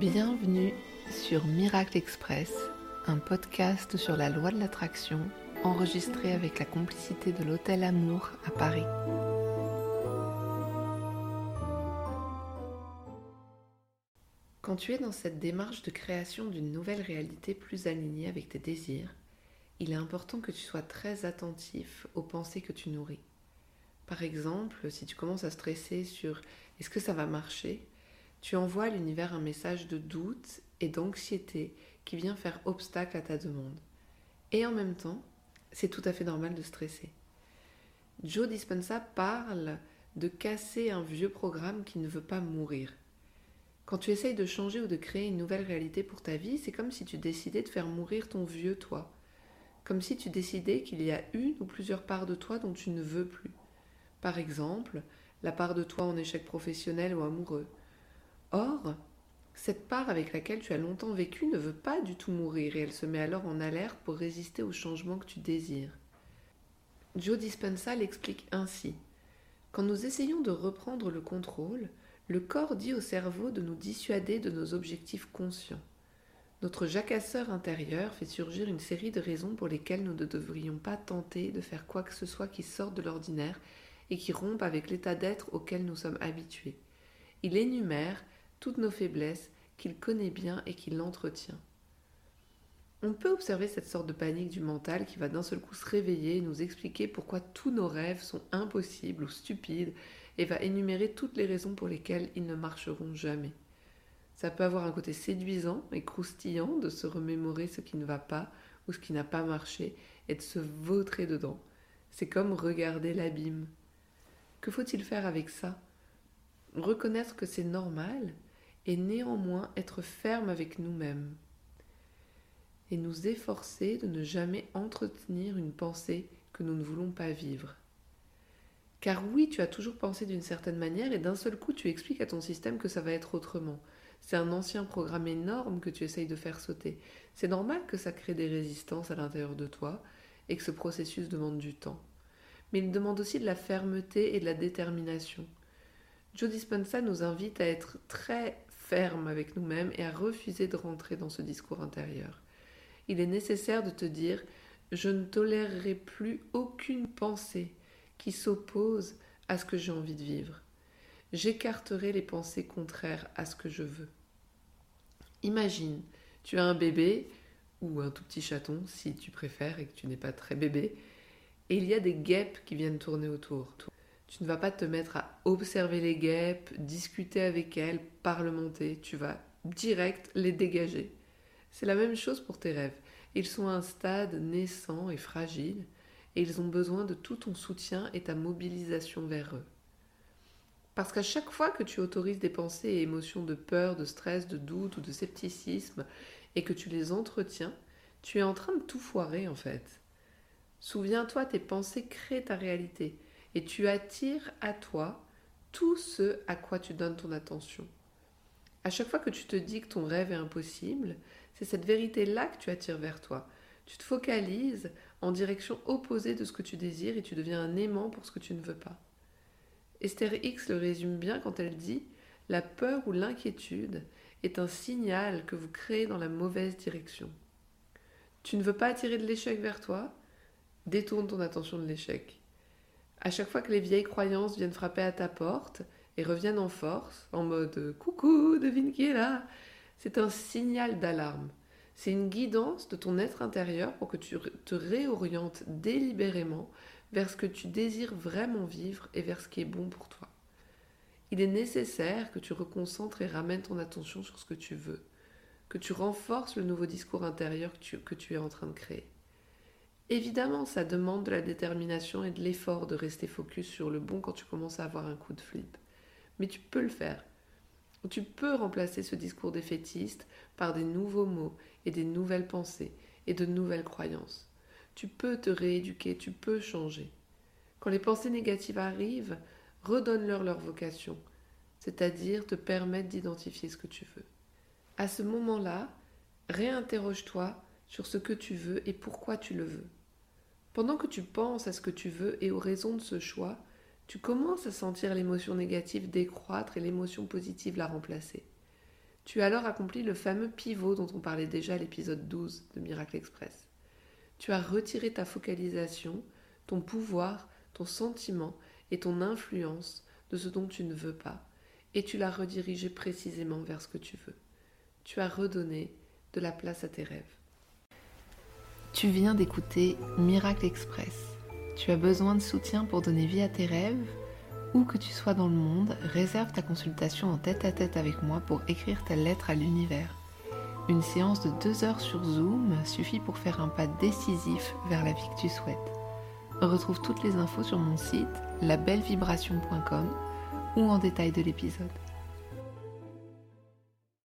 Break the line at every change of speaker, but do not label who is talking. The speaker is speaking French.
Bienvenue sur Miracle Express, un podcast sur la loi de l'attraction enregistré avec la complicité de l'Hôtel Amour à Paris. Quand tu es dans cette démarche de création d'une nouvelle réalité plus alignée avec tes désirs, il est important que tu sois très attentif aux pensées que tu nourris. Par exemple, si tu commences à stresser sur est-ce que ça va marcher, tu envoies à l'univers un message de doute et d'anxiété qui vient faire obstacle à ta demande. Et en même temps, c'est tout à fait normal de stresser. Joe Dispenza parle de casser un vieux programme qui ne veut pas mourir. Quand tu essayes de changer ou de créer une nouvelle réalité pour ta vie, c'est comme si tu décidais de faire mourir ton vieux toi. Comme si tu décidais qu'il y a une ou plusieurs parts de toi dont tu ne veux plus. Par exemple, la part de toi en échec professionnel ou amoureux, Or, cette part avec laquelle tu as longtemps vécu ne veut pas du tout mourir et elle se met alors en alerte pour résister au changement que tu désires. Joe Dispenza l'explique ainsi. Quand nous essayons de reprendre le contrôle, le corps dit au cerveau de nous dissuader de nos objectifs conscients. Notre jacasseur intérieur fait surgir une série de raisons pour lesquelles nous ne devrions pas tenter de faire quoi que ce soit qui sorte de l'ordinaire et qui rompe avec l'état d'être auquel nous sommes habitués. Il énumère toutes nos faiblesses qu'il connaît bien et qu'il entretient. On peut observer cette sorte de panique du mental qui va d'un seul coup se réveiller et nous expliquer pourquoi tous nos rêves sont impossibles ou stupides et va énumérer toutes les raisons pour lesquelles ils ne marcheront jamais. Ça peut avoir un côté séduisant et croustillant de se remémorer ce qui ne va pas ou ce qui n'a pas marché et de se vautrer dedans. C'est comme regarder l'abîme. Que faut-il faire avec ça? Reconnaître que c'est normal et néanmoins être ferme avec nous-mêmes et nous efforcer de ne jamais entretenir une pensée que nous ne voulons pas vivre. Car oui, tu as toujours pensé d'une certaine manière et d'un seul coup tu expliques à ton système que ça va être autrement. C'est un ancien programme énorme que tu essayes de faire sauter. C'est normal que ça crée des résistances à l'intérieur de toi et que ce processus demande du temps. Mais il demande aussi de la fermeté et de la détermination. Joe Dispenza nous invite à être très ferme avec nous-mêmes et à refuser de rentrer dans ce discours intérieur. Il est nécessaire de te dire je ne tolérerai plus aucune pensée qui s'oppose à ce que j'ai envie de vivre. J'écarterai les pensées contraires à ce que je veux. Imagine, tu as un bébé ou un tout petit chaton si tu préfères et que tu n'es pas très bébé, et il y a des guêpes qui viennent tourner autour. Tu ne vas pas te mettre à observer les guêpes, discuter avec elles, parlementer. Tu vas direct les dégager. C'est la même chose pour tes rêves. Ils sont à un stade naissant et fragile et ils ont besoin de tout ton soutien et ta mobilisation vers eux. Parce qu'à chaque fois que tu autorises des pensées et émotions de peur, de stress, de doute ou de scepticisme et que tu les entretiens, tu es en train de tout foirer en fait. Souviens-toi, tes pensées créent ta réalité et tu attires à toi tout ce à quoi tu donnes ton attention. À chaque fois que tu te dis que ton rêve est impossible, c'est cette vérité-là que tu attires vers toi. Tu te focalises en direction opposée de ce que tu désires et tu deviens un aimant pour ce que tu ne veux pas. Esther X le résume bien quand elle dit La peur ou l'inquiétude est un signal que vous créez dans la mauvaise direction. Tu ne veux pas attirer de l'échec vers toi Détourne ton attention de l'échec. À chaque fois que les vieilles croyances viennent frapper à ta porte et reviennent en force, en mode coucou, devine qui est là, c'est un signal d'alarme. C'est une guidance de ton être intérieur pour que tu te réorientes délibérément vers ce que tu désires vraiment vivre et vers ce qui est bon pour toi. Il est nécessaire que tu reconcentres et ramènes ton attention sur ce que tu veux, que tu renforces le nouveau discours intérieur que tu, que tu es en train de créer. Évidemment, ça demande de la détermination et de l'effort de rester focus sur le bon quand tu commences à avoir un coup de flip. Mais tu peux le faire. Tu peux remplacer ce discours défaitiste par des nouveaux mots et des nouvelles pensées et de nouvelles croyances. Tu peux te rééduquer, tu peux changer. Quand les pensées négatives arrivent, redonne-leur leur vocation, c'est-à-dire te permettre d'identifier ce que tu veux. À ce moment-là, réinterroge-toi sur ce que tu veux et pourquoi tu le veux. Pendant que tu penses à ce que tu veux et aux raisons de ce choix, tu commences à sentir l'émotion négative décroître et l'émotion positive la remplacer. Tu as alors accompli le fameux pivot dont on parlait déjà à l'épisode 12 de Miracle Express. Tu as retiré ta focalisation, ton pouvoir, ton sentiment et ton influence de ce dont tu ne veux pas, et tu l'as redirigé précisément vers ce que tu veux. Tu as redonné de la place à tes rêves. Tu viens d'écouter Miracle Express. Tu as besoin de soutien pour donner vie à tes rêves Où que tu sois dans le monde, réserve ta consultation en tête à tête avec moi pour écrire ta lettre à l'univers. Une séance de deux heures sur Zoom suffit pour faire un pas décisif vers la vie que tu souhaites. Retrouve toutes les infos sur mon site labellevibration.com ou en détail de l'épisode.